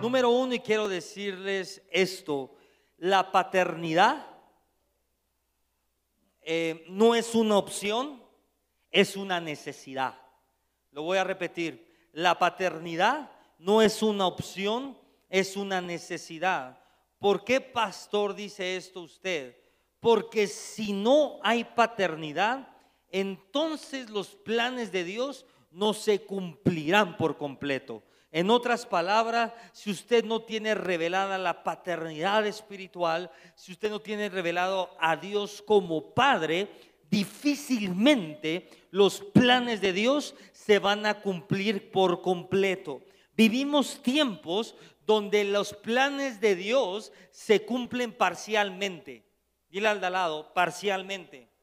Número uno, y quiero decirles esto, la paternidad eh, no es una opción, es una necesidad. Lo voy a repetir, la paternidad no es una opción, es una necesidad. ¿Por qué pastor dice esto usted? Porque si no hay paternidad, entonces los planes de Dios no se cumplirán por completo. En otras palabras, si usted no tiene revelada la paternidad espiritual, si usted no tiene revelado a Dios como Padre, difícilmente los planes de Dios se van a cumplir por completo. Vivimos tiempos donde los planes de Dios se cumplen parcialmente. Dile al lado, parcialmente.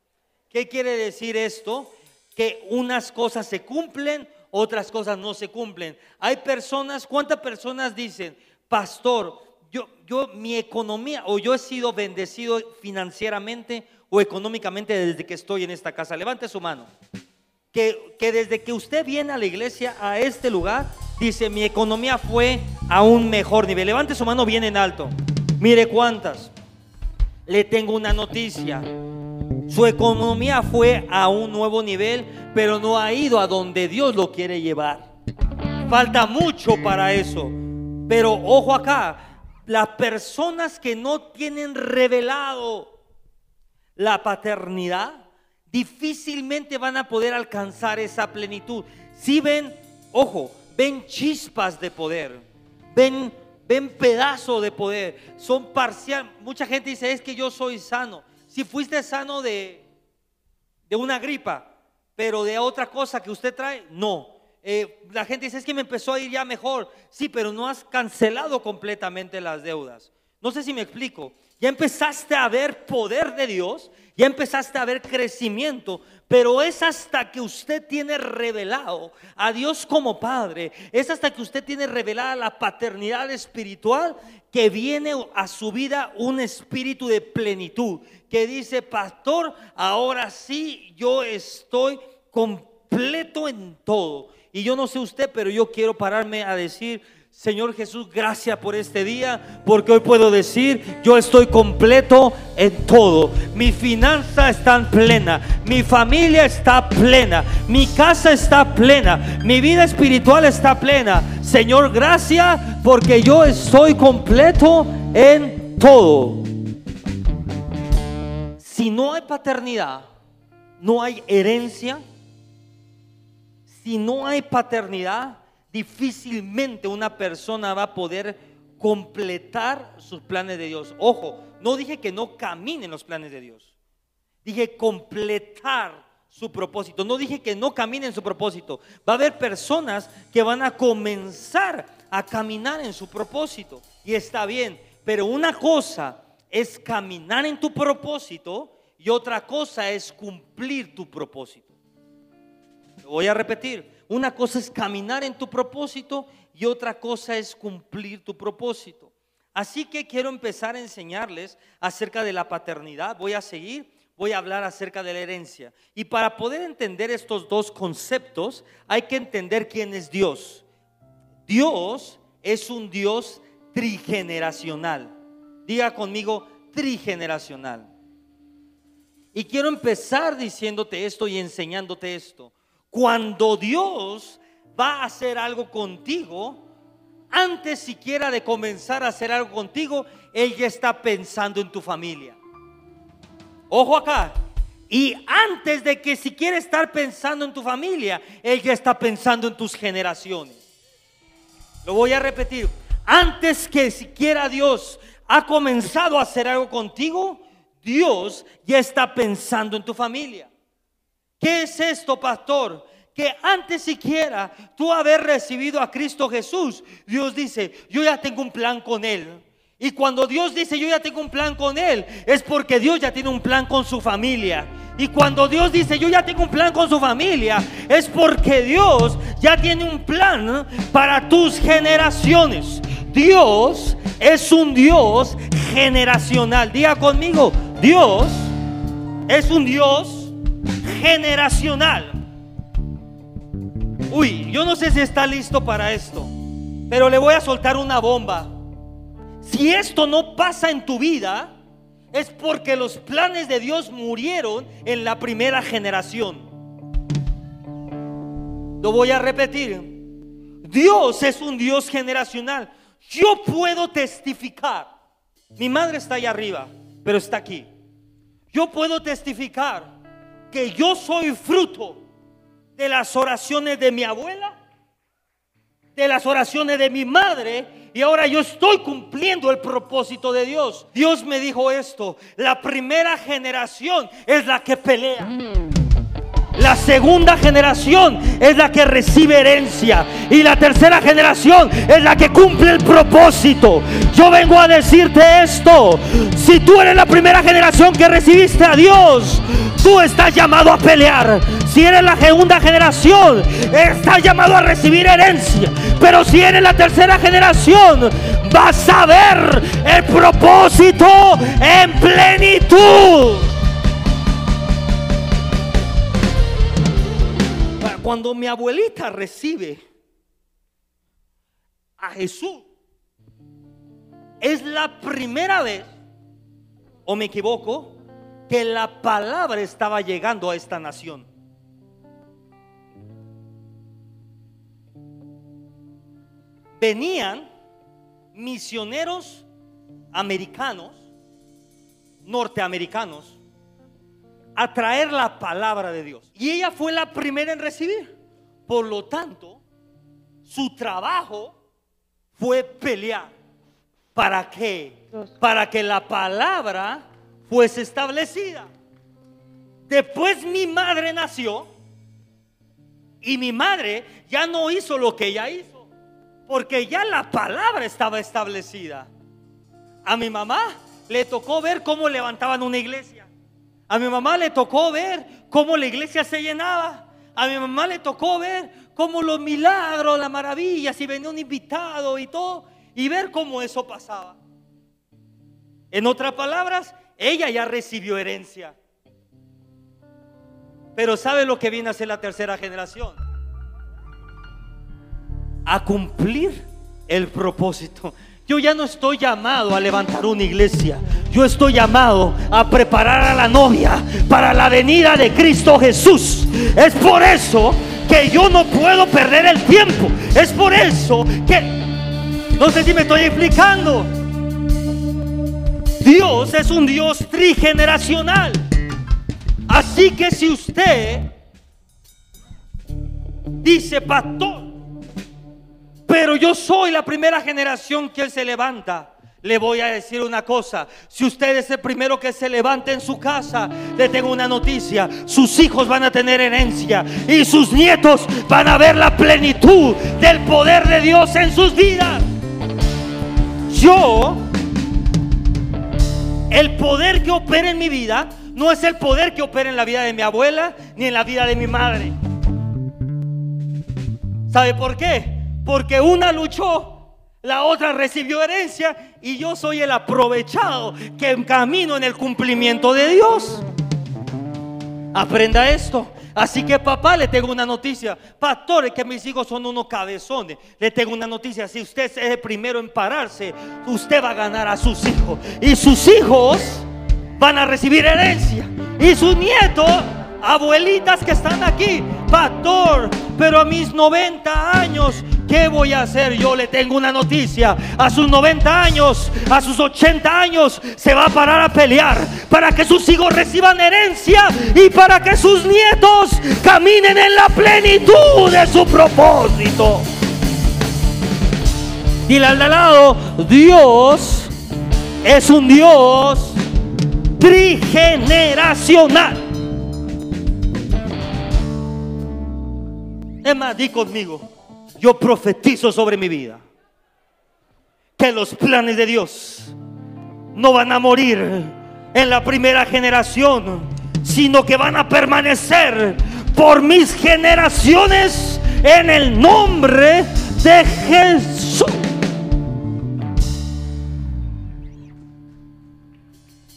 ¿Qué quiere decir esto? Que unas cosas se cumplen, otras cosas no se cumplen. Hay personas, ¿cuántas personas dicen, pastor, yo, yo, mi economía, o yo he sido bendecido financieramente o económicamente desde que estoy en esta casa? Levante su mano. Que, que desde que usted viene a la iglesia, a este lugar, dice, mi economía fue a un mejor nivel. Levante su mano bien en alto. Mire cuántas. Le tengo una noticia. Su economía fue a un nuevo nivel, pero no ha ido a donde Dios lo quiere llevar. Falta mucho para eso. Pero ojo acá, las personas que no tienen revelado la paternidad, difícilmente van a poder alcanzar esa plenitud. Si ven, ojo, ven chispas de poder, ven, ven pedazos de poder, son parcial. Mucha gente dice, es que yo soy sano si fuiste sano de, de una gripa, pero de otra cosa que usted trae, no. Eh, la gente dice, es que me empezó a ir ya mejor. Sí, pero no has cancelado completamente las deudas. No sé si me explico. Ya empezaste a ver poder de Dios, ya empezaste a ver crecimiento, pero es hasta que usted tiene revelado a Dios como Padre, es hasta que usted tiene revelada la paternidad espiritual que viene a su vida un espíritu de plenitud, que dice, pastor, ahora sí yo estoy completo en todo. Y yo no sé usted, pero yo quiero pararme a decir, Señor Jesús, gracias por este día, porque hoy puedo decir, yo estoy completo en todo. Mi finanza está plena, mi familia está plena, mi casa está plena, mi vida espiritual está plena. Señor, gracias porque yo estoy completo en todo. Si no hay paternidad, no hay herencia. Si no hay paternidad, difícilmente una persona va a poder completar sus planes de Dios. Ojo, no dije que no caminen los planes de Dios. Dije completar su propósito. No dije que no caminen su propósito. Va a haber personas que van a comenzar a caminar en su propósito. Y está bien. Pero una cosa es caminar en tu propósito y otra cosa es cumplir tu propósito. Voy a repetir. Una cosa es caminar en tu propósito y otra cosa es cumplir tu propósito. Así que quiero empezar a enseñarles acerca de la paternidad. Voy a seguir, voy a hablar acerca de la herencia. Y para poder entender estos dos conceptos, hay que entender quién es Dios. Dios es un Dios trigeneracional. Diga conmigo, trigeneracional. Y quiero empezar diciéndote esto y enseñándote esto. Cuando Dios va a hacer algo contigo, antes siquiera de comenzar a hacer algo contigo, Él ya está pensando en tu familia. Ojo acá. Y antes de que siquiera estar pensando en tu familia, Él ya está pensando en tus generaciones. Lo voy a repetir. Antes que siquiera Dios ha comenzado a hacer algo contigo, Dios ya está pensando en tu familia. ¿Qué es esto, pastor? Que antes siquiera tú haber recibido a Cristo Jesús, Dios dice, yo ya tengo un plan con Él. Y cuando Dios dice, yo ya tengo un plan con Él, es porque Dios ya tiene un plan con su familia. Y cuando Dios dice, yo ya tengo un plan con su familia, es porque Dios ya tiene un plan para tus generaciones. Dios es un Dios generacional. Diga conmigo, Dios es un Dios generacional. Uy, yo no sé si está listo para esto, pero le voy a soltar una bomba. Si esto no pasa en tu vida, es porque los planes de Dios murieron en la primera generación. Lo voy a repetir. Dios es un Dios generacional. Yo puedo testificar. Mi madre está allá arriba, pero está aquí. Yo puedo testificar que yo soy fruto de las oraciones de mi abuela, de las oraciones de mi madre, y ahora yo estoy cumpliendo el propósito de Dios. Dios me dijo esto, la primera generación es la que pelea. La segunda generación es la que recibe herencia. Y la tercera generación es la que cumple el propósito. Yo vengo a decirte esto. Si tú eres la primera generación que recibiste a Dios, tú estás llamado a pelear. Si eres la segunda generación, estás llamado a recibir herencia. Pero si eres la tercera generación, vas a ver el propósito en plenitud. Cuando mi abuelita recibe a Jesús, es la primera vez, o me equivoco, que la palabra estaba llegando a esta nación. Venían misioneros americanos, norteamericanos, a traer la palabra de Dios. Y ella fue la primera en recibir. Por lo tanto, su trabajo fue pelear. ¿Para qué? Para que la palabra fuese establecida. Después mi madre nació y mi madre ya no hizo lo que ella hizo, porque ya la palabra estaba establecida. A mi mamá le tocó ver cómo levantaban una iglesia. A mi mamá le tocó ver cómo la iglesia se llenaba. A mi mamá le tocó ver cómo los milagros, las maravillas, y venía un invitado y todo, y ver cómo eso pasaba. En otras palabras, ella ya recibió herencia. Pero ¿sabe lo que viene a ser la tercera generación? A cumplir el propósito. Yo ya no estoy llamado a levantar una iglesia. Yo estoy llamado a preparar a la novia para la venida de Cristo Jesús. Es por eso que yo no puedo perder el tiempo. Es por eso que... No sé si me estoy explicando. Dios es un Dios trigeneracional. Así que si usted dice, pastor, pero yo soy la primera generación que Él se levanta. Le voy a decir una cosa, si usted es el primero que se levanta en su casa, le tengo una noticia, sus hijos van a tener herencia y sus nietos van a ver la plenitud del poder de Dios en sus vidas. Yo, el poder que opera en mi vida, no es el poder que opera en la vida de mi abuela ni en la vida de mi madre. ¿Sabe por qué? Porque una luchó, la otra recibió herencia y yo soy el aprovechado que camino en el cumplimiento de Dios. Aprenda esto. Así que papá, le tengo una noticia. Pastores, que mis hijos son unos cabezones. Le tengo una noticia. Si usted es el primero en pararse, usted va a ganar a sus hijos. Y sus hijos van a recibir herencia. Y sus nietos abuelitas que están aquí, pastor, pero a mis 90 años, ¿qué voy a hacer? Yo le tengo una noticia. A sus 90 años, a sus 80 años, se va a parar a pelear para que sus hijos reciban herencia y para que sus nietos caminen en la plenitud de su propósito. Y al lado, Dios es un Dios trigeneracional. Es más, di conmigo, yo profetizo sobre mi vida que los planes de Dios no van a morir en la primera generación, sino que van a permanecer por mis generaciones en el nombre de Jesús.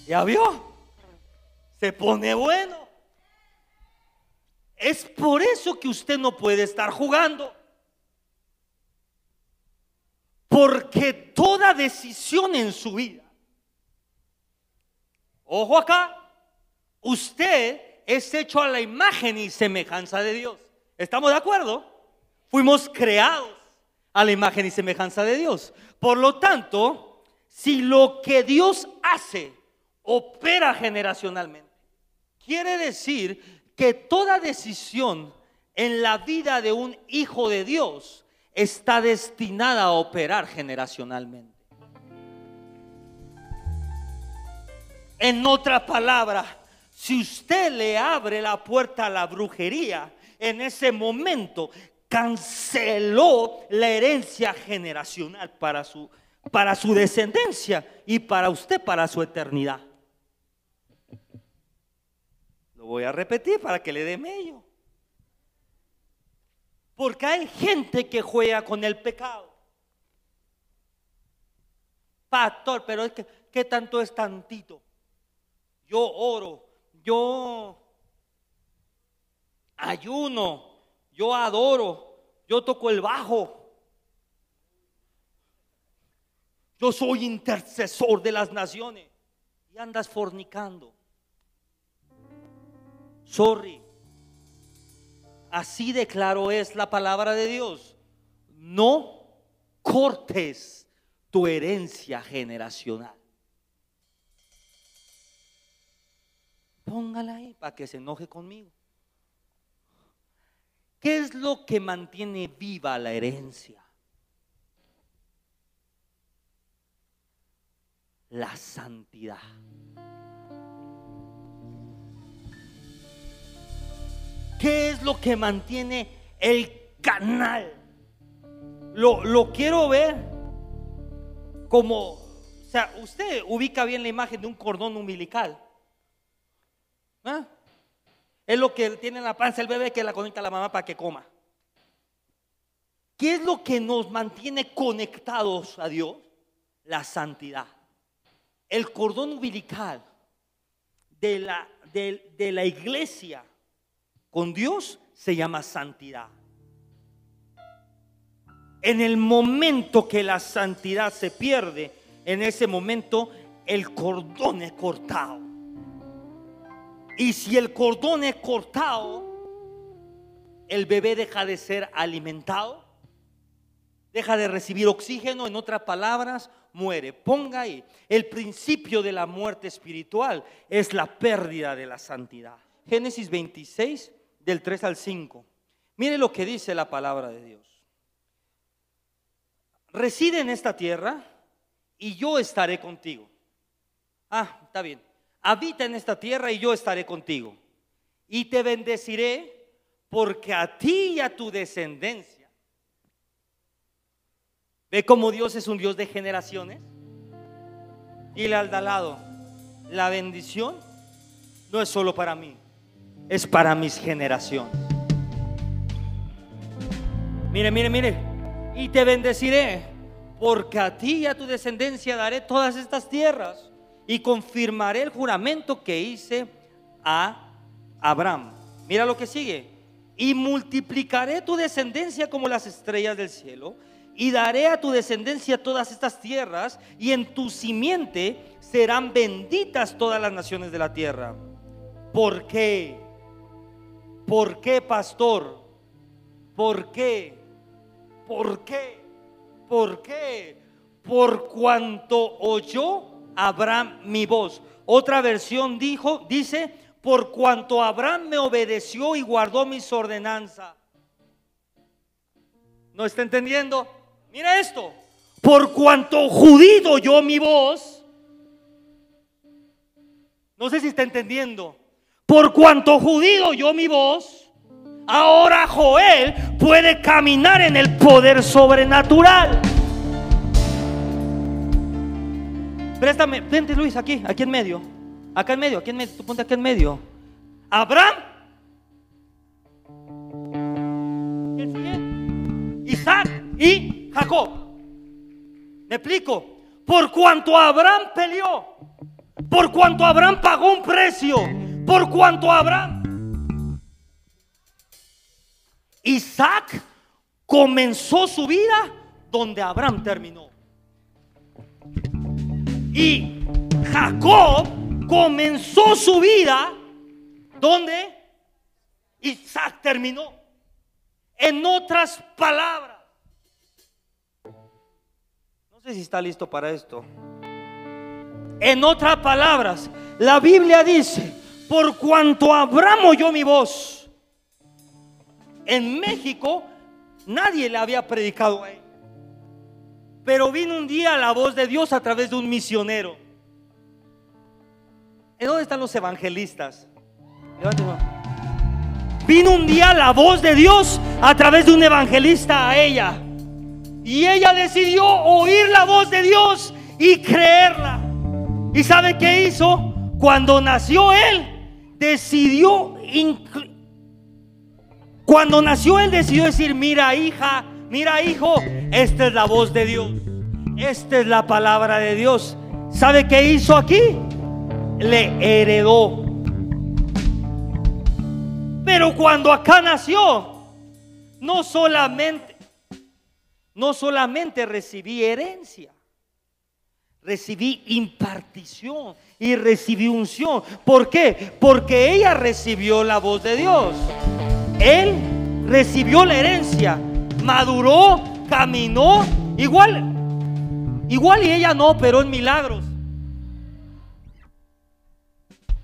¿Ya vio? Se pone bueno. Es por eso que usted no puede estar jugando. Porque toda decisión en su vida, ojo acá, usted es hecho a la imagen y semejanza de Dios. ¿Estamos de acuerdo? Fuimos creados a la imagen y semejanza de Dios. Por lo tanto, si lo que Dios hace opera generacionalmente, quiere decir que toda decisión en la vida de un hijo de Dios está destinada a operar generacionalmente. En otra palabra, si usted le abre la puerta a la brujería, en ese momento canceló la herencia generacional para su, para su descendencia y para usted, para su eternidad. Lo voy a repetir para que le dé medio. Porque hay gente que juega con el pecado. Pastor, pero es que, ¿qué tanto es tantito? Yo oro, yo ayuno, yo adoro, yo toco el bajo. Yo soy intercesor de las naciones y andas fornicando. Sorry. Así de claro es la palabra de Dios. No cortes tu herencia generacional. Póngala ahí para que se enoje conmigo. ¿Qué es lo que mantiene viva la herencia? La santidad. ¿Qué es lo que mantiene el canal? Lo, quiero ver como, o sea, usted ubica bien la imagen de un cordón umbilical. ¿Ah? Es lo que tiene en la panza el bebé que la conecta a la mamá para que coma. ¿Qué es lo que nos mantiene conectados a Dios? La santidad. El cordón umbilical de la, de la iglesia con Dios se llama santidad. En el momento que la santidad se pierde, en ese momento el cordón es cortado. Y si el cordón es cortado, el bebé deja de ser alimentado, deja de recibir oxígeno, en otras palabras, muere. Ponga ahí, el principio de la muerte espiritual es la pérdida de la santidad. Génesis 26, del 3 al 5. Mire lo que dice la palabra de Dios. Reside en esta tierra y yo estaré contigo. Ah, está bien habita en esta tierra y yo estaré contigo. Y te bendeciré porque a ti y a tu descendencia. ¿Ve cómo Dios es un Dios de generaciones? Y al lado, la bendición no es solo para mí, es para mis generaciones. Mire, mire, mire. Y te bendeciré porque a ti y a tu descendencia daré todas estas tierras y confirmaré el juramento que hice a Abraham. Mira lo que sigue. Y multiplicaré tu descendencia como las estrellas del cielo, y daré a tu descendencia todas estas tierras, y en tu simiente serán benditas todas las naciones de la tierra. ¿Por qué? ¿Por qué, pastor? ¿Por qué? ¿Por qué? ¿Por qué? Por cuanto oyó Abraham mi voz. Otra versión dijo, dice, por cuanto Abraham me obedeció y guardó mis ordenanzas. ¿No está entendiendo? Mira esto. Por cuanto judío yo mi voz. No sé si está entendiendo. Por cuanto judío yo mi voz. Ahora Joel puede caminar en el poder sobrenatural. Préstame, vente Luis, aquí, aquí en medio. Acá en medio, aquí en medio, tú ponte aquí en medio. Abraham. Isaac y Jacob. Me explico. Por cuanto Abraham peleó, por cuanto Abraham pagó un precio, por cuanto Abraham Isaac comenzó su vida donde Abraham terminó. Y Jacob comenzó su vida donde Isaac terminó. En otras palabras, no sé si está listo para esto. En otras palabras, la Biblia dice, por cuanto Abraham oyó mi voz, en México nadie le había predicado a él. Pero vino un día la voz de Dios a través de un misionero. ¿En dónde están los evangelistas? Vino un día la voz de Dios a través de un evangelista a ella. Y ella decidió oír la voz de Dios y creerla. ¿Y sabe qué hizo? Cuando nació él, decidió cuando nació él decidió decir, mira hija, mira hijo, esta es la voz de Dios. Esta es la palabra de Dios. ¿Sabe qué hizo aquí? Le heredó. Pero cuando acá nació, no solamente, no solamente recibí herencia, recibí impartición y recibí unción. ¿Por qué? Porque ella recibió la voz de Dios. Él recibió la herencia, maduró, caminó, igual, igual y ella no pero en milagros.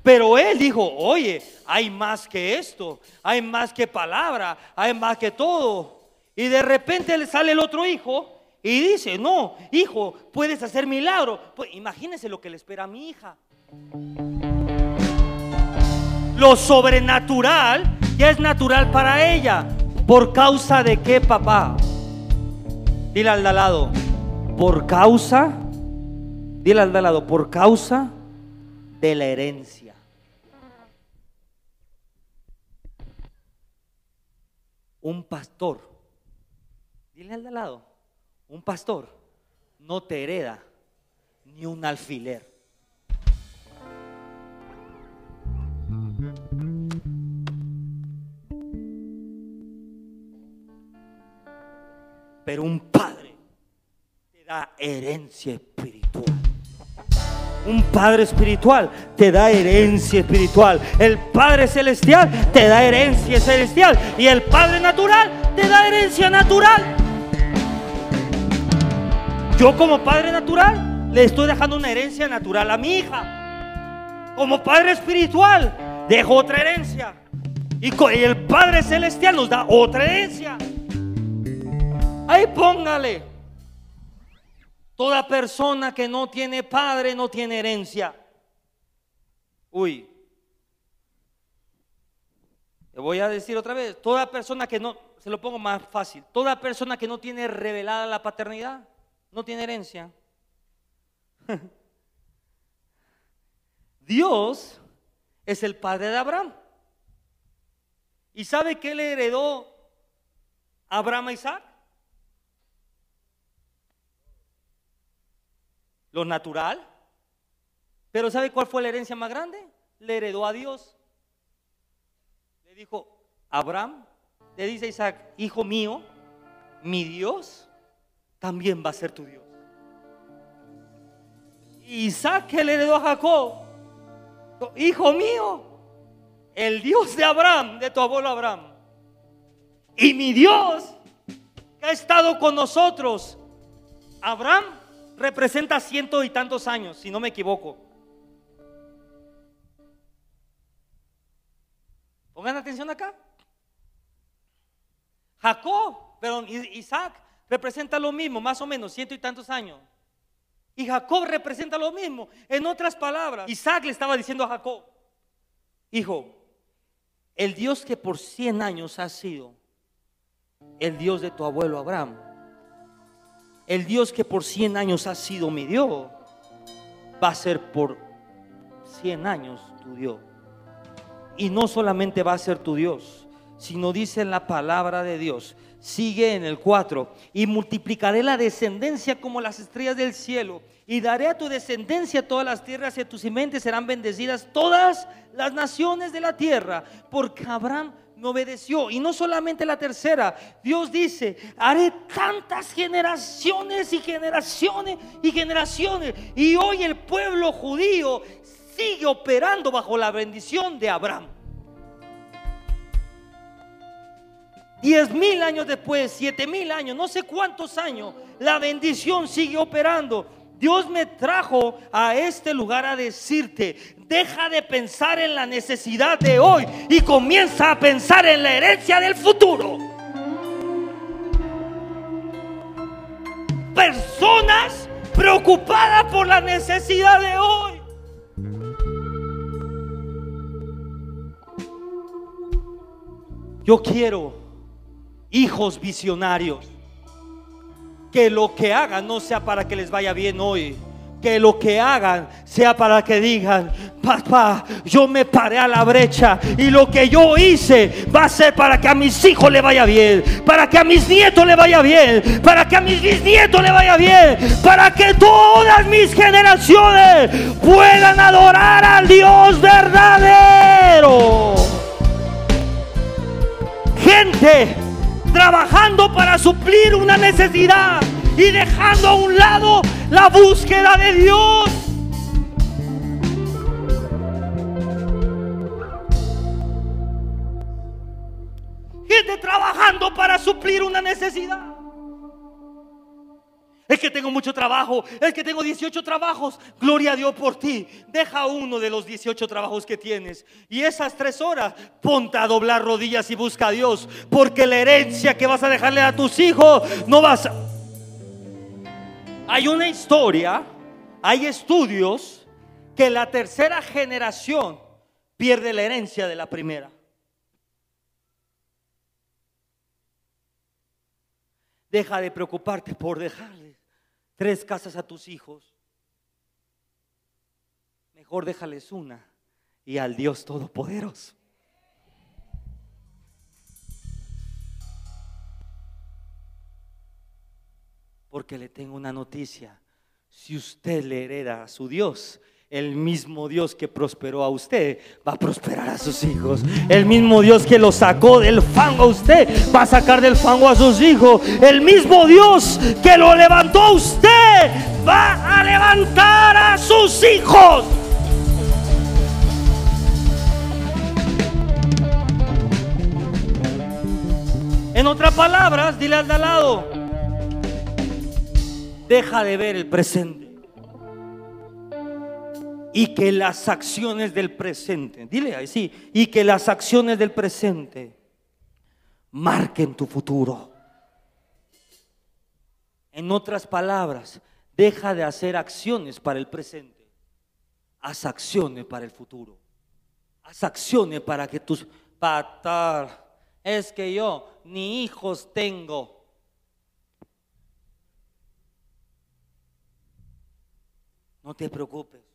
Pero él dijo, oye, hay más que esto, hay más que palabra, hay más que todo. Y de repente le sale el otro hijo y dice, no, hijo, puedes hacer milagro. Pues imagínese lo que le espera a mi hija. Lo sobrenatural ya es natural para ella. ¿Por causa de qué, papá? Dile al de lado, por causa, dile al de lado, por causa de la herencia. Un pastor, dile al de lado, un pastor no te hereda ni un alfiler. Pero un padre te da herencia espiritual. Un Padre espiritual te da herencia espiritual. El Padre celestial te da herencia celestial. Y el Padre natural te da herencia natural. Yo como Padre natural le estoy dejando una herencia natural a mi hija. Como Padre espiritual dejo otra herencia. Y el Padre celestial nos da otra herencia. Ahí póngale. Toda persona que no tiene padre no tiene herencia. Uy. Le voy a decir otra vez, toda persona que no, se lo pongo más fácil, toda persona que no tiene revelada la paternidad no tiene herencia. Dios es el padre de Abraham. ¿Y sabe qué le heredó Abraham a Isaac? lo natural. Pero ¿sabe cuál fue la herencia más grande? Le heredó a Dios. Le dijo, Abraham, le dice a Isaac, hijo mío, mi Dios también va a ser tu Dios. Isaac que le heredó a Jacob, hijo mío, el Dios de Abraham, de tu abuelo Abraham, y mi Dios que ha estado con nosotros, Abraham representa ciento y tantos años, si no me equivoco. Pongan atención acá. Jacob, perdón, Isaac representa lo mismo, más o menos, ciento y tantos años. Y Jacob representa lo mismo. En otras palabras, Isaac le estaba diciendo a Jacob, hijo, el Dios que por cien años ha sido el Dios de tu abuelo Abraham, el Dios que por 100 años ha sido mi Dios, va a ser por 100 años tu Dios. Y no solamente va a ser tu Dios, sino dice la palabra de Dios. Sigue en el 4. Y multiplicaré la descendencia como las estrellas del cielo. Y daré a tu descendencia todas las tierras y a tus sementes serán bendecidas todas las naciones de la tierra. Porque Abraham me obedeció. Y no solamente la tercera, Dios dice, haré tantas generaciones y generaciones y generaciones. Y hoy el pueblo judío sigue operando bajo la bendición de Abraham. Diez mil años después, siete mil años, no sé cuántos años, la bendición sigue operando. Dios me trajo a este lugar a decirte, deja de pensar en la necesidad de hoy y comienza a pensar en la herencia del futuro. Personas preocupadas por la necesidad de hoy. Yo quiero hijos visionarios. Que lo que hagan no sea para que les vaya bien hoy. Que lo que hagan sea para que digan, papá, yo me paré a la brecha y lo que yo hice va a ser para que a mis hijos le vaya bien, para que a mis nietos le vaya bien, para que a mis bisnietos le vaya bien, para que todas mis generaciones puedan adorar al Dios verdadero. Gente trabajando para suplir una necesidad y dejando a un lado la búsqueda de Dios. Gente trabajando para suplir una necesidad. Es que tengo mucho trabajo, es que tengo 18 trabajos. Gloria a Dios por ti. Deja uno de los 18 trabajos que tienes. Y esas tres horas, ponte a doblar rodillas y busca a Dios. Porque la herencia que vas a dejarle a tus hijos, no vas a... Hay una historia, hay estudios que la tercera generación pierde la herencia de la primera. Deja de preocuparte por dejarle tres casas a tus hijos. Mejor déjales una y al Dios Todopoderoso. Porque le tengo una noticia. Si usted le hereda a su Dios, el mismo Dios que prosperó a usted va a prosperar a sus hijos. El mismo Dios que lo sacó del fango a usted va a sacar del fango a sus hijos. El mismo Dios que lo levantó a usted va a levantar a sus hijos. En otras palabras, dile al de al lado, deja de ver el presente y que las acciones del presente, dile ahí sí, y que las acciones del presente marquen tu futuro. En otras palabras, deja de hacer acciones para el presente, haz acciones para el futuro. Haz acciones para que tus patar, es que yo ni hijos tengo. No te preocupes.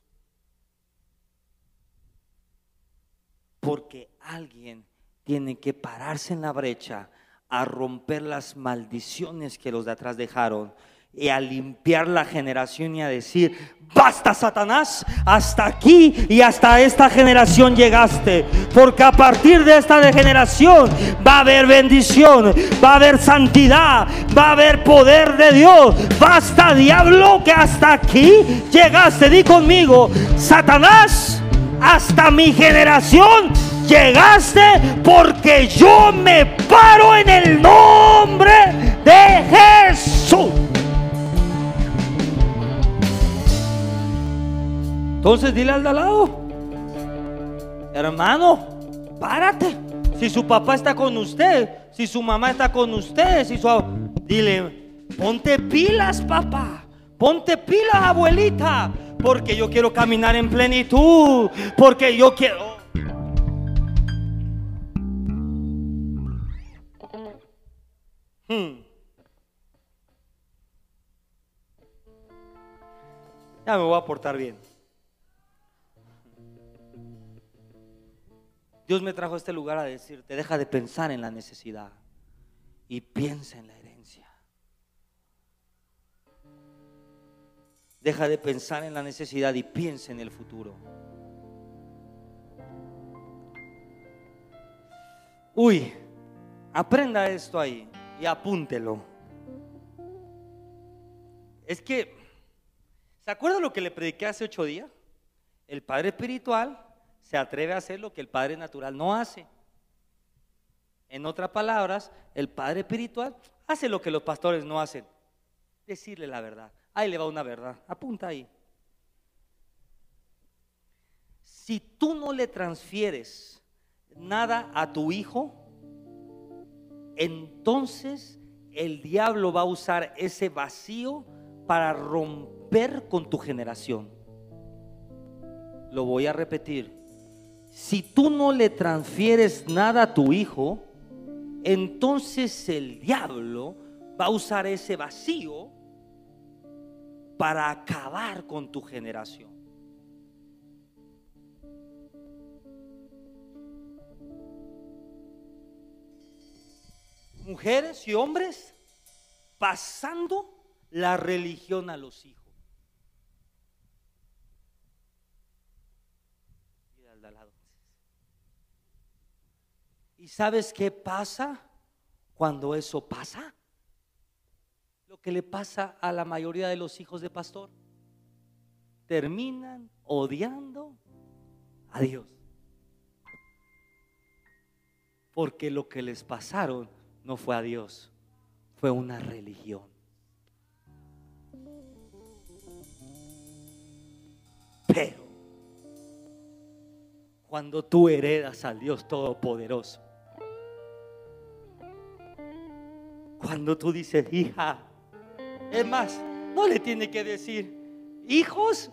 Porque alguien tiene que pararse en la brecha a romper las maldiciones que los de atrás dejaron y a limpiar la generación y a decir, basta Satanás, hasta aquí y hasta esta generación llegaste, porque a partir de esta generación va a haber bendición, va a haber santidad, va a haber poder de Dios. Basta diablo que hasta aquí llegaste, di conmigo, Satanás, hasta mi generación llegaste porque yo me paro en el nombre de Jesús. Entonces dile al de al lado, hermano, párate. Si su papá está con usted, si su mamá está con usted, si su dile, ponte pilas, papá. Ponte pilas, abuelita, porque yo quiero caminar en plenitud, porque yo quiero hmm. Ya me voy a portar bien. Dios me trajo a este lugar a decirte, deja de pensar en la necesidad y piensa en la Deja de pensar en la necesidad y piensa en el futuro. Uy, aprenda esto ahí y apúntelo. Es que, ¿se acuerda lo que le prediqué hace ocho días? El Padre Espiritual se atreve a hacer lo que el Padre Natural no hace. En otras palabras, el Padre Espiritual hace lo que los pastores no hacen. Decirle la verdad. Ahí le va una verdad. Apunta ahí. Si tú no le transfieres nada a tu hijo, entonces el diablo va a usar ese vacío para romper con tu generación. Lo voy a repetir. Si tú no le transfieres nada a tu hijo, entonces el diablo va a usar ese vacío para acabar con tu generación. Mujeres y hombres pasando la religión a los hijos. ¿Y sabes qué pasa cuando eso pasa? Lo que le pasa a la mayoría de los hijos de pastor. Terminan odiando a Dios. Porque lo que les pasaron no fue a Dios, fue una religión. Pero cuando tú heredas al Dios Todopoderoso, Cuando tú dices, hija, es más, no le tiene que decir, hijos,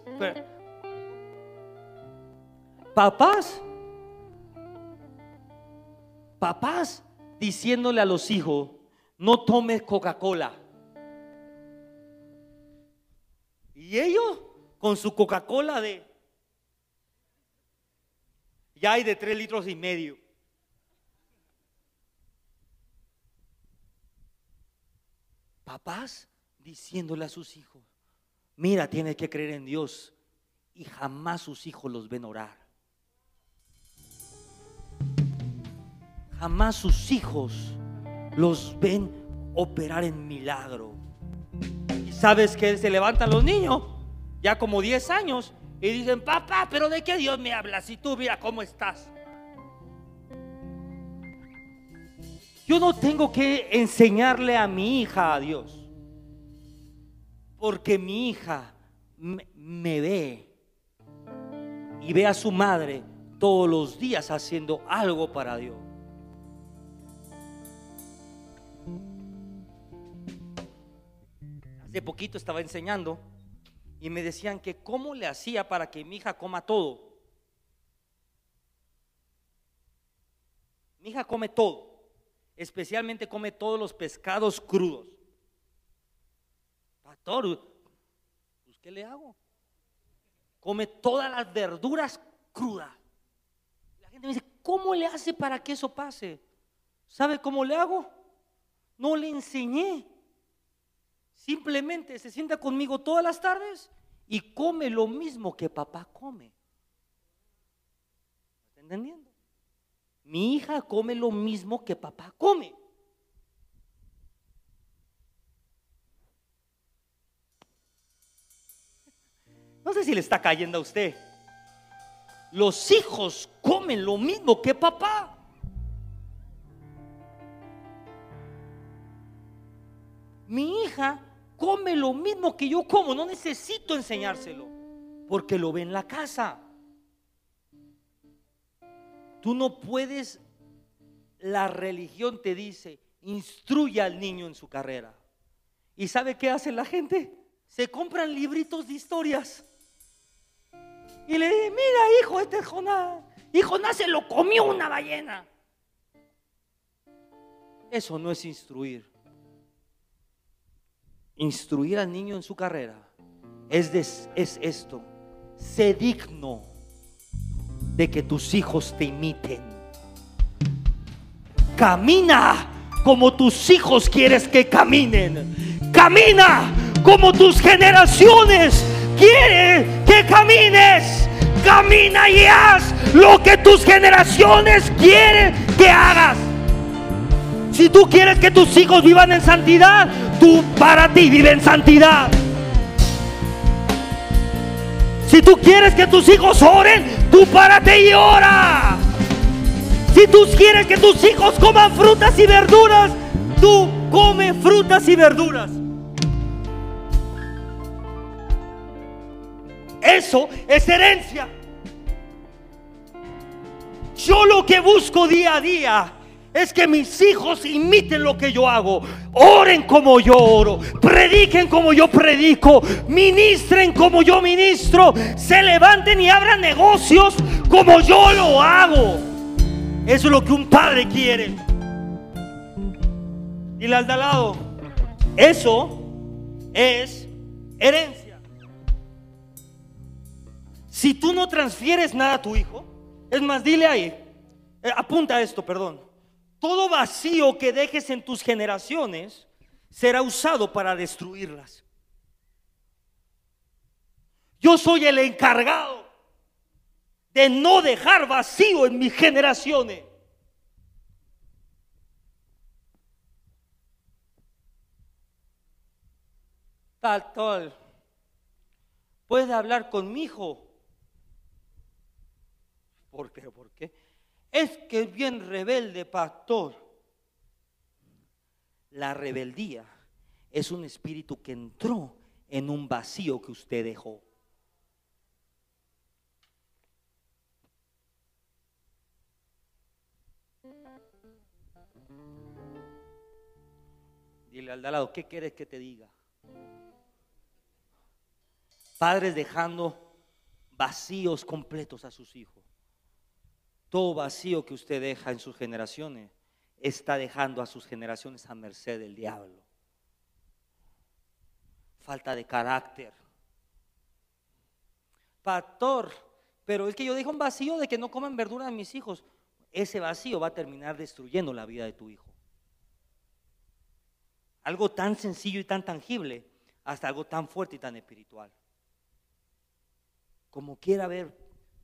papás, papás diciéndole a los hijos, no tomes Coca-Cola. Y ellos con su Coca-Cola de, ya hay de tres litros y medio. papás diciéndole a sus hijos, mira, tienes que creer en Dios y jamás sus hijos los ven orar. Jamás sus hijos los ven operar en milagro. Y sabes que se levantan los niños, ya como 10 años, y dicen, papá, pero ¿de qué Dios me habla si tú mira cómo estás? Yo no tengo que enseñarle a mi hija a Dios. Porque mi hija me, ve y ve a su madre todos los días haciendo algo para Dios. Hace poquito estaba enseñando y me decían que cómo le hacía para que mi hija coma todo. Mi hija come todo especialmente come todos los pescados crudos. Pastor, pues, ¿qué le hago? Come todas las verduras crudas. La gente me dice, ¿cómo le hace para que eso pase? ¿Sabe cómo le hago? No le enseñé. Simplemente se sienta conmigo todas las tardes y come lo mismo que papá come. ¿Está entendiendo? Mi hija come lo mismo que papá come. Si le está cayendo a usted. Los hijos comen lo mismo que papá. Mi hija come lo mismo que yo como. No necesito enseñárselo. Porque lo ve en la casa. Tú no puedes, la religión te dice, instruye al niño en su carrera. ¿Y sabe qué hace la gente? Se compran libritos de historias. Y le dice, mira hijo, este es Jonás. Y Jonás se lo comió una ballena. Eso no es instruir. Instruir al niño en su carrera es, es esto. Sé digno de que tus hijos te imiten. Camina como tus hijos quieres que caminen. Camina como tus generaciones quieren que camines. Camina y haz lo que tus generaciones quieren que hagas. Si tú quieres que tus hijos vivan en santidad, tú para ti vive en santidad. Si tú quieres que tus hijos oren, tú párate y ora. Si tú quieres que tus hijos coman frutas y verduras, tú come frutas y verduras. Eso es herencia. Yo lo que busco día a día es que mis hijos imiten lo que yo hago, oren como yo oro, prediquen como yo predico, ministren como yo ministro, se levanten y abran negocios como yo lo hago. Eso es lo que un padre quiere. Y la al lado, eso es herencia. Si tú no transfieres nada a tu hijo, es más, dile ahí, eh, apunta esto, perdón. Todo vacío que dejes en tus generaciones será usado para destruirlas. Yo soy el encargado de no dejar vacío en mis generaciones. Tal, tal. Puedes hablar con mi hijo ¿Por qué? ¿Por qué? Es que es bien rebelde, pastor. La rebeldía es un espíritu que entró en un vacío que usted dejó. Dile al lado, ¿qué quieres que te diga? Padres dejando vacíos completos a sus hijos. Todo vacío que usted deja en sus generaciones está dejando a sus generaciones a merced del diablo. Falta de carácter. Pastor, pero es que yo dejo un vacío de que no comen verdura de mis hijos. Ese vacío va a terminar destruyendo la vida de tu hijo. Algo tan sencillo y tan tangible, hasta algo tan fuerte y tan espiritual. Como quiera ver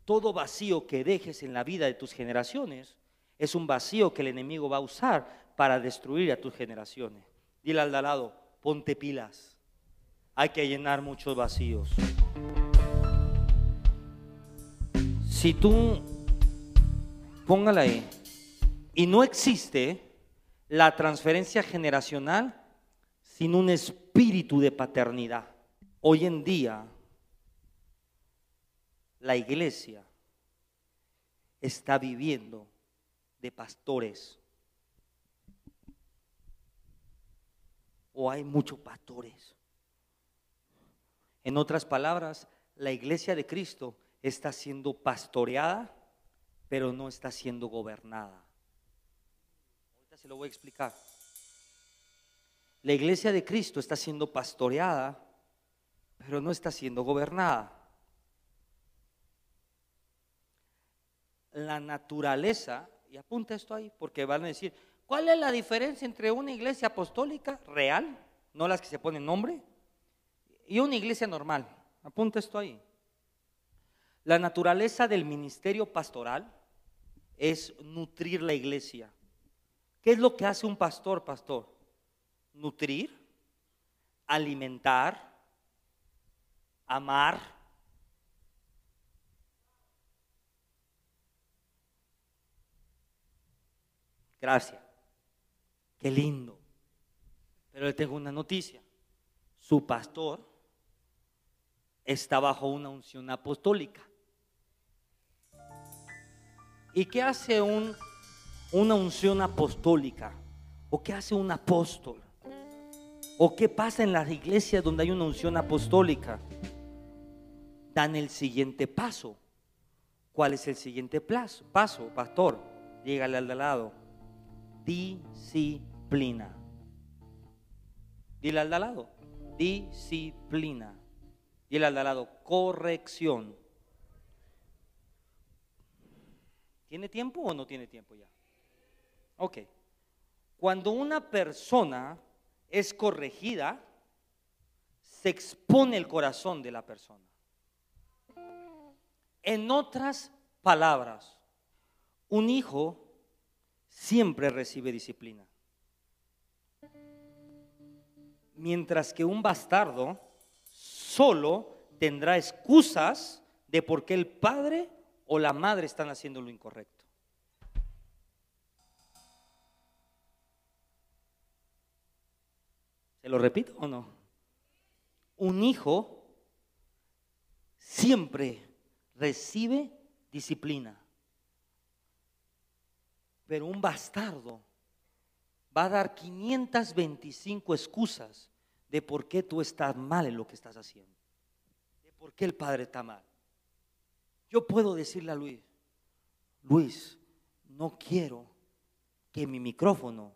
todo vacío que dejes en la vida de tus generaciones es un vacío que el enemigo va a usar para destruir a tus generaciones. Dile al lado, ponte pilas. Hay que llenar muchos vacíos. Si tú, póngala ahí, y no existe la transferencia generacional sin un espíritu de paternidad. Hoy en día la iglesia está viviendo de pastores. O hay muchos pastores. En otras palabras, la iglesia de Cristo está siendo pastoreada, pero no está siendo gobernada. Ahorita se lo voy a explicar. La iglesia de Cristo está siendo pastoreada, pero no está siendo gobernada. La naturaleza, y apunta esto ahí, porque van a decir, ¿cuál es la diferencia entre una iglesia apostólica real, no las que se ponen nombre, y una iglesia normal? Apunta esto ahí. La naturaleza del ministerio pastoral es nutrir la iglesia. ¿Qué es lo que hace un pastor, pastor? Nutrir, alimentar, amar, Gracias. Qué lindo. Pero le tengo una noticia. Su pastor está bajo una unción apostólica. ¿Y qué hace un, una unción apostólica? ¿O qué hace un apóstol? ¿O qué pasa en las iglesias donde hay una unción apostólica? Dan el siguiente paso. ¿Cuál es el siguiente paso, paso pastor? Dígale al lado disciplina. Dile al de lado, disciplina. Dile al de lado, corrección. ¿Tiene tiempo o no tiene tiempo ya? Ok. Cuando una persona es corregida, se expone el corazón de la persona. En otras palabras, un hijo siempre recibe disciplina. Mientras que un bastardo solo tendrá excusas de por qué el padre o la madre están haciendo lo incorrecto. ¿Se lo repito o no? Un hijo siempre recibe disciplina, pero un bastardo va a dar 525 excusas de por qué tú estás mal en lo que estás haciendo, de por qué el padre está mal. Yo puedo decirle a Luis, Luis, no quiero que mi micrófono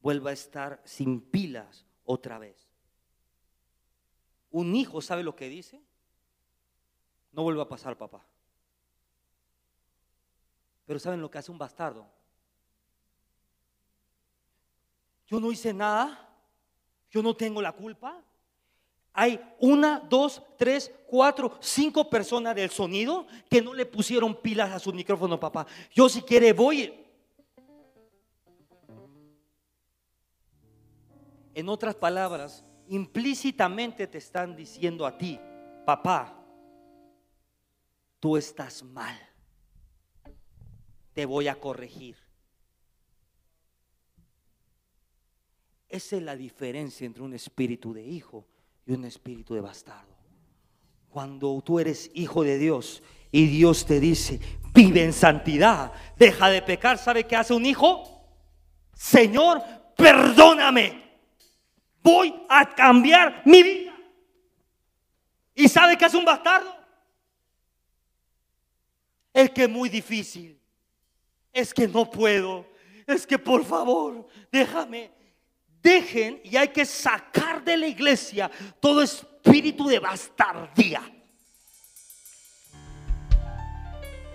vuelva a estar sin pilas otra vez. Un hijo sabe lo que dice, no vuelva a pasar, papá. Pero ¿saben lo que hace un bastardo? Yo no hice nada, yo no tengo la culpa. Hay una, dos, tres, cuatro, cinco personas del sonido que no le pusieron pilas a su micrófono, papá. Yo si quiere voy. En otras palabras, implícitamente te están diciendo a ti, papá, tú estás mal. Te voy a corregir. Esa es la diferencia entre un espíritu de hijo y un espíritu de bastardo. Cuando tú eres hijo de Dios y Dios te dice, vive en santidad, deja de pecar, ¿sabe qué hace un hijo? Señor, perdóname. Voy a cambiar mi vida. ¿Y sabe qué hace un bastardo? Es que es muy difícil. Es que no puedo. Es que por favor, déjame dejen y hay que sacar de la iglesia todo espíritu de bastardía.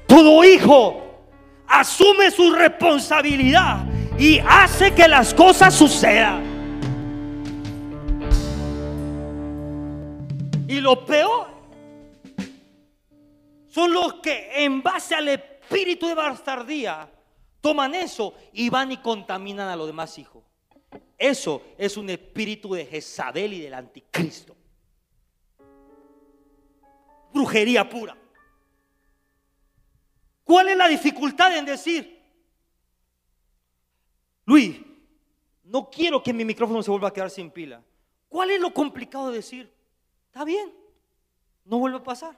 Todo hijo asume su responsabilidad y hace que las cosas sucedan. Y lo peor son los que en base al espíritu de bastardía toman eso y van y contaminan a los demás hijos. Eso es un espíritu de Jezabel y del anticristo. Brujería pura. ¿Cuál es la dificultad en decir, Luis, no quiero que mi micrófono se vuelva a quedar sin pila? ¿Cuál es lo complicado de decir, está bien, no vuelve a pasar?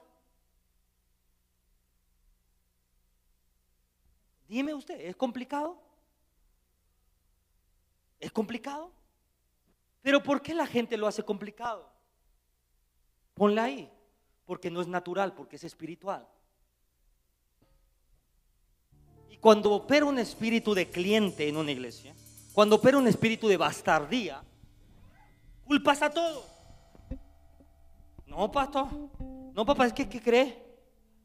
Dime usted, ¿es complicado? ¿Es complicado? Pero ¿por qué la gente lo hace complicado? Ponla ahí, porque no es natural, porque es espiritual. Y cuando opera un espíritu de cliente en una iglesia, cuando opera un espíritu de bastardía, culpas a todo. No, pastor. No, papá, es que, ¿qué cree?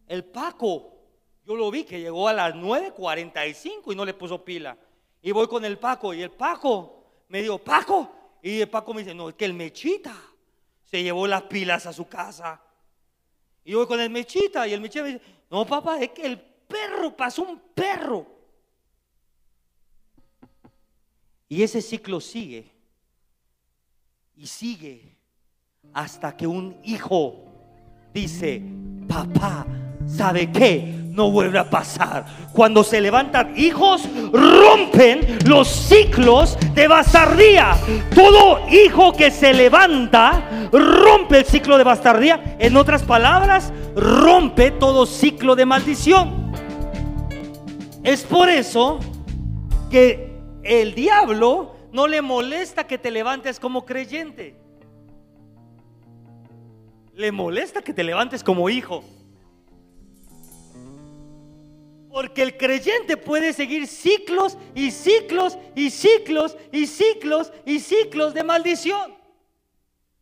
El Paco, yo lo vi que llegó a las 9.45 y no le puso pila. Y voy con el Paco y el Paco me dijo, Paco. Y el Paco me dice, no, es que el Mechita se llevó las pilas a su casa. Y voy con el Mechita y el Mechita me dice, no, papá, es que el perro pasó un perro. Y ese ciclo sigue y sigue hasta que un hijo dice, papá, ¿sabe qué? No vuelve a pasar. Cuando se levantan hijos, rompen los ciclos de bastardía. Todo hijo que se levanta, rompe el ciclo de bastardía. En otras palabras, rompe todo ciclo de maldición. Es por eso que el diablo no le molesta que te levantes como creyente. Le molesta que te levantes como hijo. Porque el creyente puede seguir ciclos y ciclos y ciclos y ciclos y ciclos de maldición.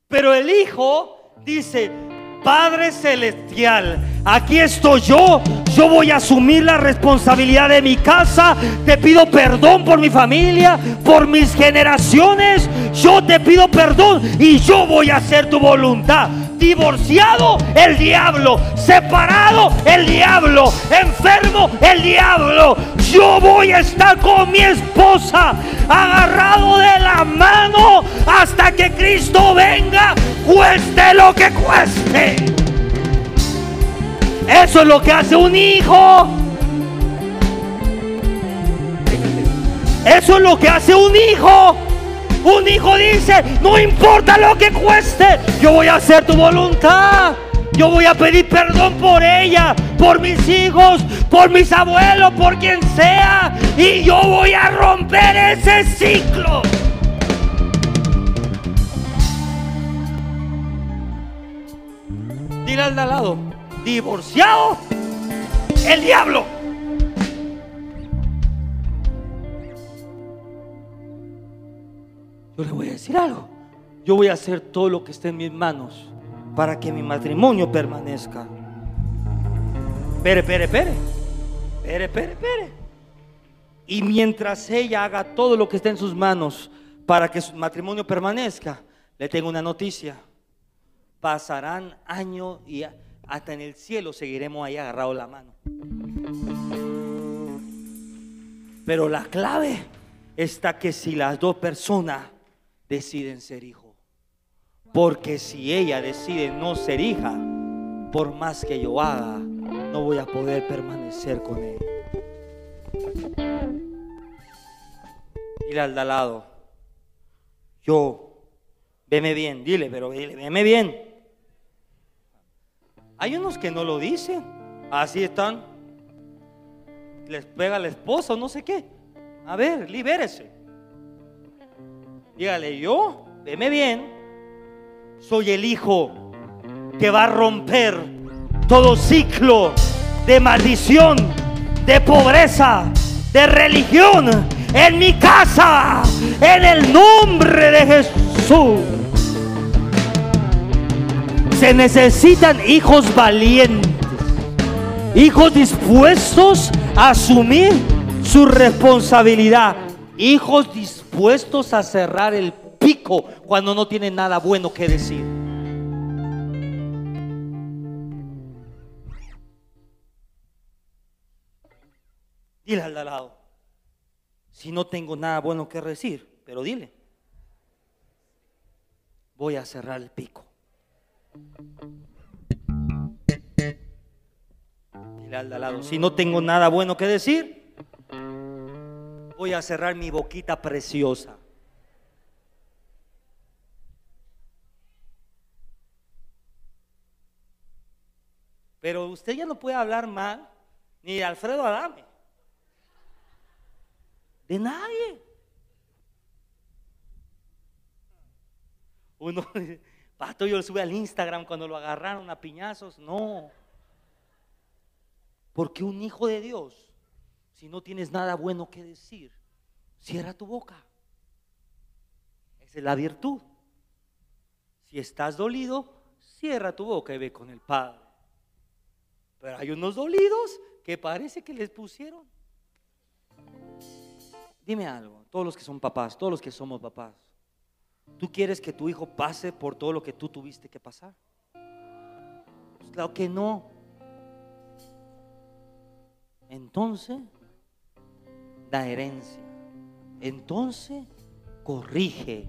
Pero el Hijo dice, Padre Celestial, aquí estoy yo, yo voy a asumir la responsabilidad de mi casa, te pido perdón por mi familia, por mis generaciones, yo te pido perdón y yo voy a hacer tu voluntad divorciado el diablo, separado el diablo, enfermo el diablo. Yo voy a estar con mi esposa agarrado de la mano hasta que Cristo venga, cueste lo que cueste. Eso es lo que hace un hijo. Eso es lo que hace un hijo. Un hijo dice, no importa lo que cueste, yo voy a hacer tu voluntad. Yo voy a pedir perdón por ella, por mis hijos, por mis abuelos, por quien sea. Y yo voy a romper ese ciclo. Dile al de al lado, divorciado, el diablo. Yo le voy a decir algo. Yo voy a hacer todo lo que esté en mis manos para que mi matrimonio permanezca. Pere, pere, pere. Pere, pere, pere. Y mientras ella haga todo lo que esté en sus manos para que su matrimonio permanezca, le tengo una noticia. Pasarán años y hasta en el cielo seguiremos ahí agarrados la mano. Pero la clave está que si las dos personas deciden ser hijos, porque si ella decide no ser hija, por más que yo haga, no voy a poder permanecer con él. Dile al de al lado, yo, veme bien, dile, pero dile, veme bien. Hay unos que no lo dicen, así están. Les pega la esposa o no sé qué. A ver, libérese. Dígale, yo, veme bien soy el hijo que va a romper todo ciclo de maldición, de pobreza, de religión en mi casa, en el nombre de Jesús. Se necesitan hijos valientes, hijos dispuestos a asumir su responsabilidad, hijos dispuestos a cerrar el pico cuando no tiene nada bueno que decir. Dile al lado, si no tengo nada bueno que decir, pero dile, voy a cerrar el pico. Dile al lado, si no tengo nada bueno que decir, voy a cerrar mi boquita preciosa. Pero usted ya no puede hablar mal ni de Alfredo Adame. De nadie. Uno, pastor, yo lo sube al Instagram cuando lo agarraron a piñazos. No. Porque un hijo de Dios, si no tienes nada bueno que decir, cierra tu boca. Esa es la virtud. Si estás dolido, cierra tu boca y ve con el Padre. Pero hay unos dolidos que parece que les pusieron. Dime algo, todos los que son papás, todos los que somos papás, ¿tú quieres que tu hijo pase por todo lo que tú tuviste que pasar? Pues claro que no. Entonces, da herencia. Entonces, corrige.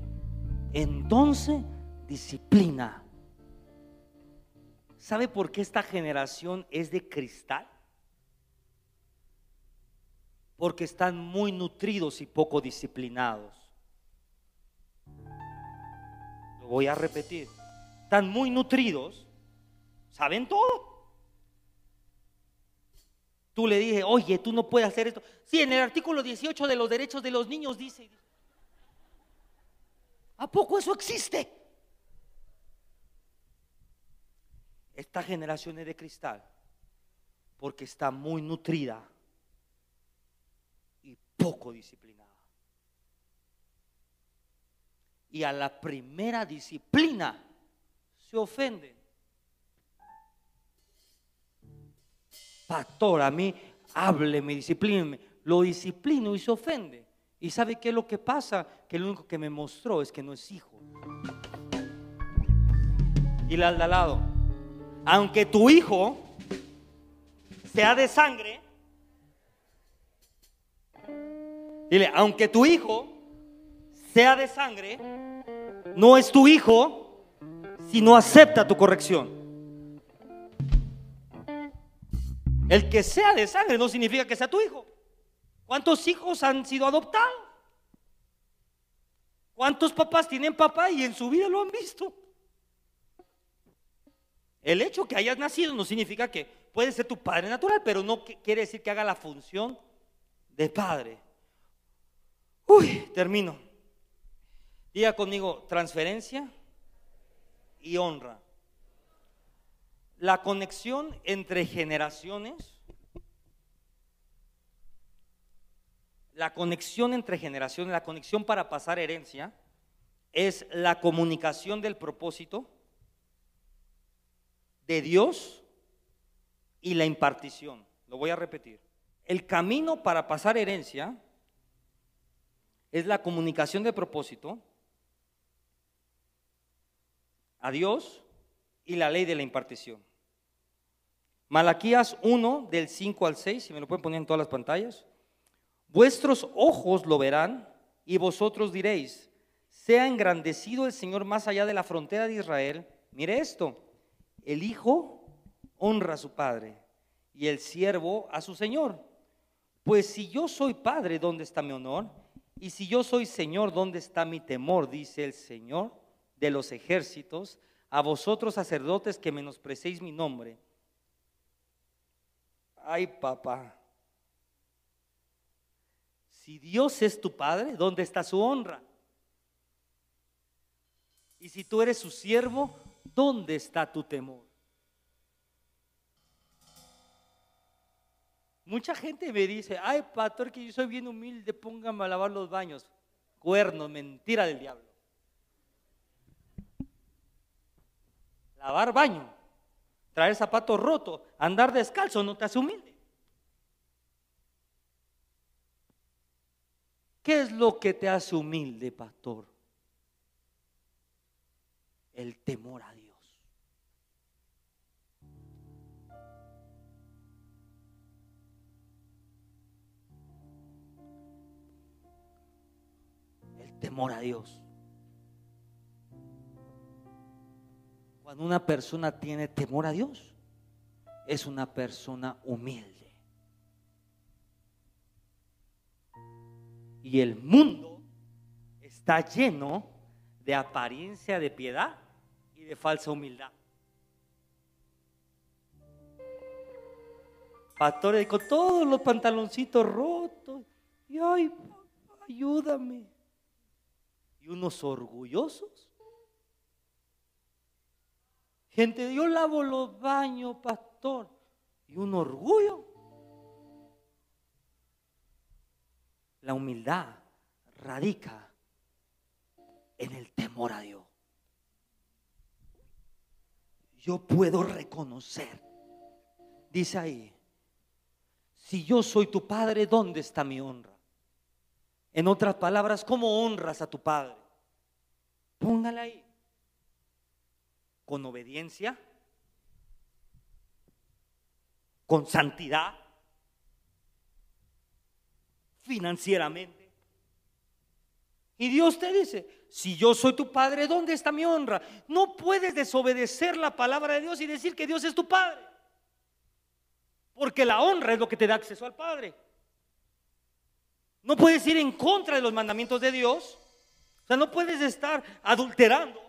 Entonces, disciplina. ¿Sabe por qué esta generación es de cristal? Porque están muy nutridos y poco disciplinados. Lo voy a repetir. Están muy nutridos, saben todo. Tú le dije, oye, tú no puedes hacer esto. Sí, en el artículo 18 de los derechos de los niños dice, ¿a poco eso existe? Esta generación es de cristal porque está muy nutrida y poco disciplinada. Y a la primera disciplina se ofende. Pastor, a mí hábleme, disciplíneme. Lo disciplino y se ofende. ¿Y sabe qué es lo que pasa? Que lo único que me mostró es que no es hijo. Y la al lado aunque tu hijo sea de sangre, dile, aunque tu hijo sea de sangre, no es tu hijo si no acepta tu corrección. El que sea de sangre no significa que sea tu hijo. ¿Cuántos hijos han sido adoptados? ¿Cuántos papás tienen papá y en su vida lo han visto? El hecho que hayas nacido no significa que puede ser tu padre natural, pero no quiere decir que haga la función de padre. Uy, termino. Diga conmigo, transferencia y honra. La conexión entre generaciones, la conexión entre generaciones, la conexión para pasar herencia, es la comunicación del propósito de Dios y la impartición. Lo voy a repetir. El camino para pasar herencia es la comunicación de propósito a Dios y la ley de la impartición. Malaquías 1 del 5 al 6, si me lo pueden poner en todas las pantallas. Vuestros ojos lo verán y vosotros diréis, sea engrandecido el Señor más allá de la frontera de Israel. Mire esto, el Hijo honra a su Padre y el siervo a su Señor. Pues si yo soy Padre, ¿dónde está mi honor? Y si yo soy Señor, ¿dónde está mi temor? Dice el Señor de los ejércitos, a vosotros sacerdotes que menosprecéis mi nombre. Ay, papá. Si Dios es tu Padre, ¿dónde está su honra? Y si tú eres su siervo, ¿dónde está tu temor? Mucha gente me dice, ay, pastor, que yo soy bien humilde, póngame a lavar los baños. Cuerno, mentira del diablo. Lavar baño, traer zapatos rotos, andar descalzo, no te hace humilde. ¿Qué es lo que te hace humilde, pastor? el temor a Dios. El temor a Dios. Cuando una persona tiene temor a Dios, es una persona humilde. Y el mundo está lleno de apariencia de piedad de falsa humildad. Pastores con todos los pantaloncitos rotos. Y ay, ayúdame. Y unos orgullosos. Gente, yo lavo los baños, pastor. Y un orgullo. La humildad radica en el temor a Dios yo puedo reconocer. Dice ahí, si yo soy tu padre, ¿dónde está mi honra? En otras palabras, ¿cómo honras a tu padre? Póngala ahí. Con obediencia, con santidad, financieramente. Y Dios te dice, si yo soy tu padre, ¿dónde está mi honra? No puedes desobedecer la palabra de Dios y decir que Dios es tu padre. Porque la honra es lo que te da acceso al Padre. No puedes ir en contra de los mandamientos de Dios. O sea, no puedes estar adulterando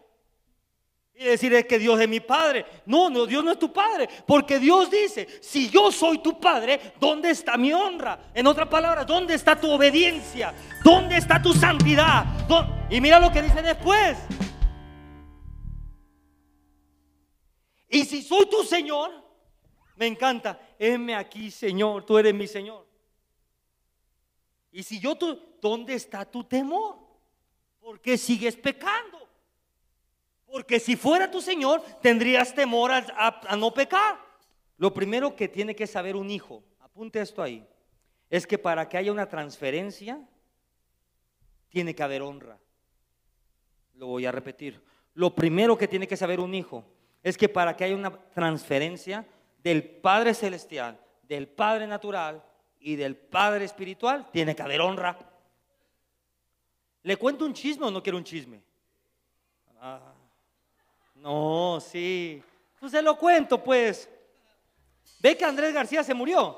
y decir que Dios es mi padre. No, no, Dios no es tu padre. Porque Dios dice, si yo soy tu padre, ¿dónde está mi honra? En otras palabras, ¿dónde está tu obediencia? ¿Dónde está tu santidad? Y mira lo que dice después. Y si soy tu Señor, me encanta, heme aquí, Señor, tú eres mi Señor. Y si yo tú, ¿dónde está tu temor? ¿Por qué sigues pecando? Porque si fuera tu Señor, tendrías temor a, no pecar. Lo primero que tiene que saber un hijo, apunte esto ahí, es que para que haya una transferencia, tiene que haber honra. Lo voy a repetir. Lo primero que tiene que saber un hijo es que para que haya una transferencia del Padre Celestial, del Padre Natural y del Padre Espiritual, tiene que haber honra. ¿Le cuento un chisme o no quiero un chisme? Ah. No, sí. Pues se lo cuento, pues. Ve que Andrés García se murió.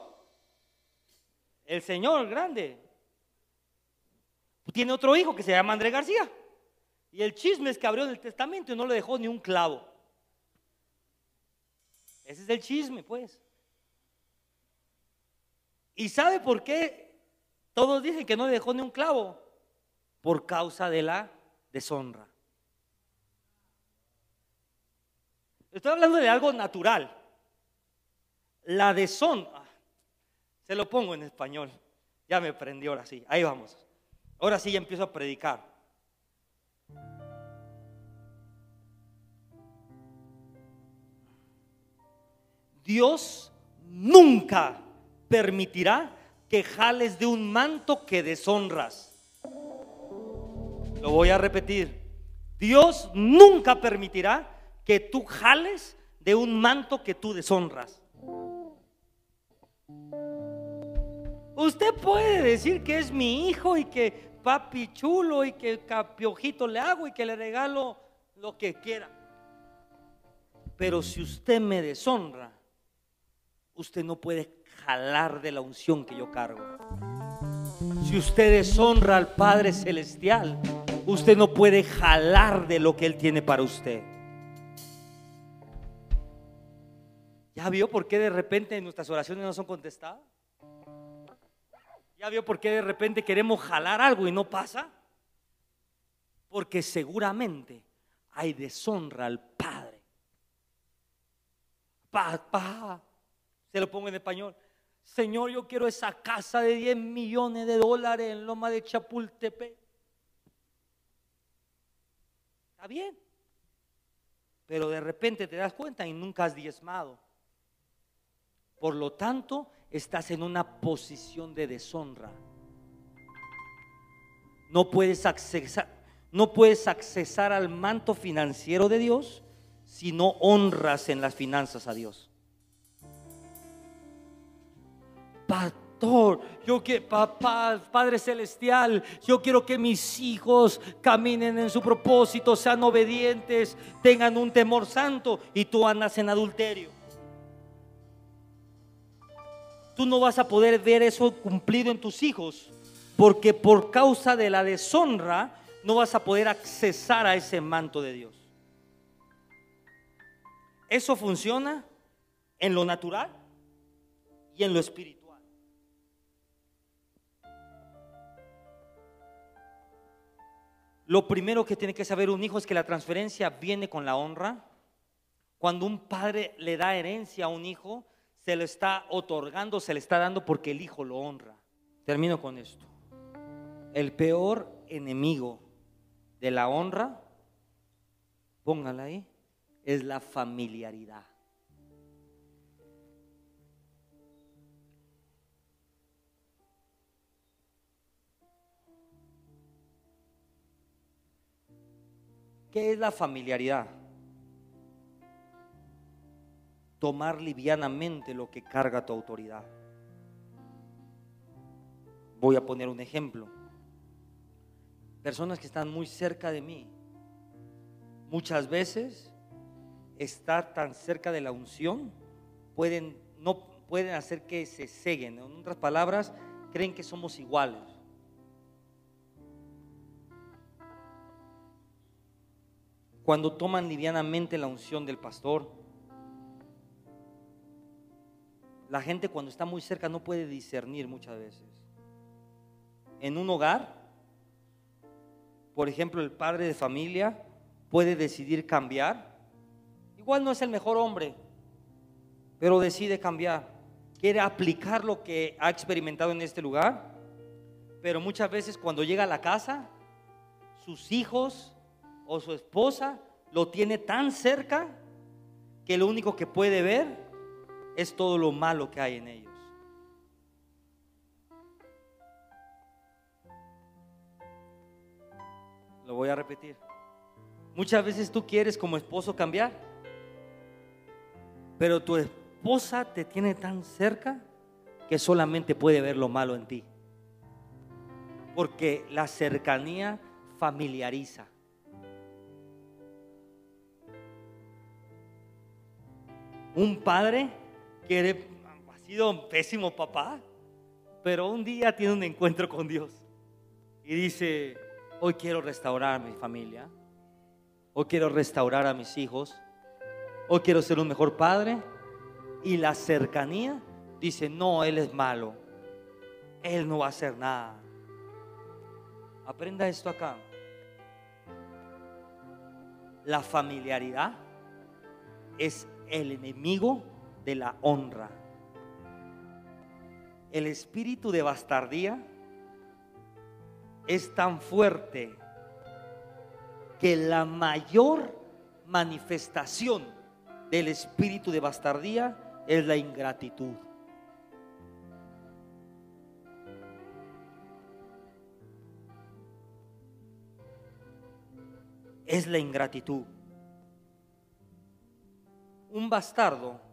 El señor grande. Tiene otro hijo que se llama Andrés García. Y el chisme es que abrió el testamento y no le dejó ni un clavo. Ese es el chisme, pues. ¿Y sabe por qué todos dicen que no le dejó ni un clavo? Por causa de la deshonra. Estoy hablando de algo natural. La deshonra. Se lo pongo en español. Ya me prendió ahora sí. Ahí vamos. Ahora sí ya empiezo a predicar. Dios nunca permitirá que jales de un manto que deshonras. Lo voy a repetir. Dios nunca permitirá que tú jales de un manto que tú deshonras. Usted puede decir que es mi hijo y que papi chulo y que capiojito le hago y que le regalo lo que quiera. Pero si usted me deshonra, usted no puede jalar de la unción que yo cargo. Si usted deshonra al Padre Celestial, usted no puede jalar de lo que Él tiene para usted. ¿Ya vio por qué de repente nuestras oraciones no son contestadas? ¿Ya vio por qué de repente queremos jalar algo y no pasa? Porque seguramente hay deshonra al Padre. Papá, se lo pongo en español. Señor, yo quiero esa casa de 10 millones de dólares en Loma de Chapultepec. Está bien. Pero de repente te das cuenta y nunca has diezmado. Por lo tanto, estás en una posición de deshonra. No puedes accesar, no puedes accesar al manto financiero de Dios si no honras en las finanzas a Dios. Pastor, yo que papá, Padre celestial, yo quiero que mis hijos caminen en su propósito, sean obedientes, tengan un temor santo y tú andas en adulterio tú no vas a poder ver eso cumplido en tus hijos, porque por causa de la deshonra no vas a poder accesar a ese manto de Dios. Eso funciona en lo natural y en lo espiritual. Lo primero que tiene que saber un hijo es que la transferencia viene con la honra. Cuando un padre le da herencia a un hijo, se le está otorgando, se le está dando porque el hijo lo honra. Termino con esto. El peor enemigo de la honra, póngala ahí, es la familiaridad. ¿Qué es la familiaridad? Tomar livianamente lo que carga tu autoridad. Voy a poner un ejemplo. Personas que están muy cerca de mí, muchas veces estar tan cerca de la unción pueden no pueden hacer que se seguen. En otras palabras, creen que somos iguales. Cuando toman livianamente la unción del pastor, la gente cuando está muy cerca no puede discernir muchas veces. En un hogar, por ejemplo, el padre de familia puede decidir cambiar. Igual no es el mejor hombre, pero decide cambiar. Quiere aplicar lo que ha experimentado en este lugar, pero muchas veces cuando llega a la casa, sus hijos o su esposa lo tiene tan cerca que lo único que puede ver es todo lo malo que hay en ellos. Lo voy a repetir. Muchas veces tú quieres como esposo cambiar, pero tu esposa te tiene tan cerca que solamente puede ver lo malo en ti. Porque la cercanía familiariza. Un padre que ha sido un pésimo papá, pero un día tiene un encuentro con Dios y dice, hoy quiero restaurar a mi familia, hoy quiero restaurar a mis hijos, hoy quiero ser un mejor padre. Y la cercanía dice, no, él es malo, él no va a hacer nada. Aprenda esto acá. La familiaridad es el enemigo de la honra. El espíritu de bastardía es tan fuerte que la mayor manifestación del espíritu de bastardía es la ingratitud. Es la ingratitud. Un bastardo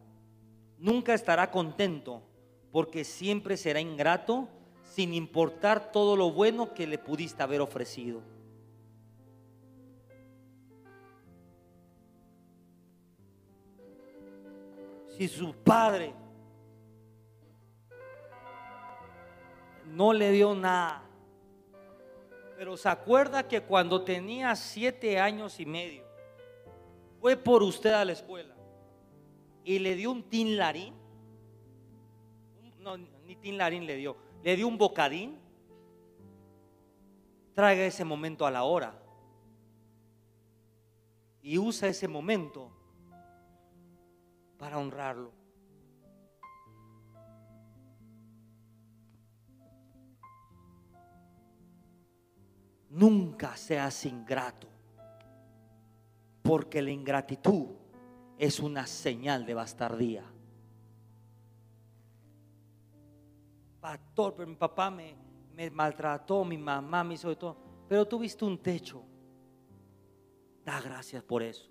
nunca estará contento porque siempre será ingrato sin importar todo lo bueno que le pudiste haber ofrecido. Si su padre no le dio nada, pero se acuerda que cuando tenía siete años y medio, fue por usted a la escuela y le dio un tin larín, no, ni tin larín le dio, le dio un bocadín, traiga ese momento a la hora. Y usa ese momento para honrarlo. Nunca seas ingrato, porque la ingratitud es una señal de bastardía. Pastor, pero mi papá me, maltrató, mi mamá me hizo de todo, pero tuviste un techo. Da gracias por eso.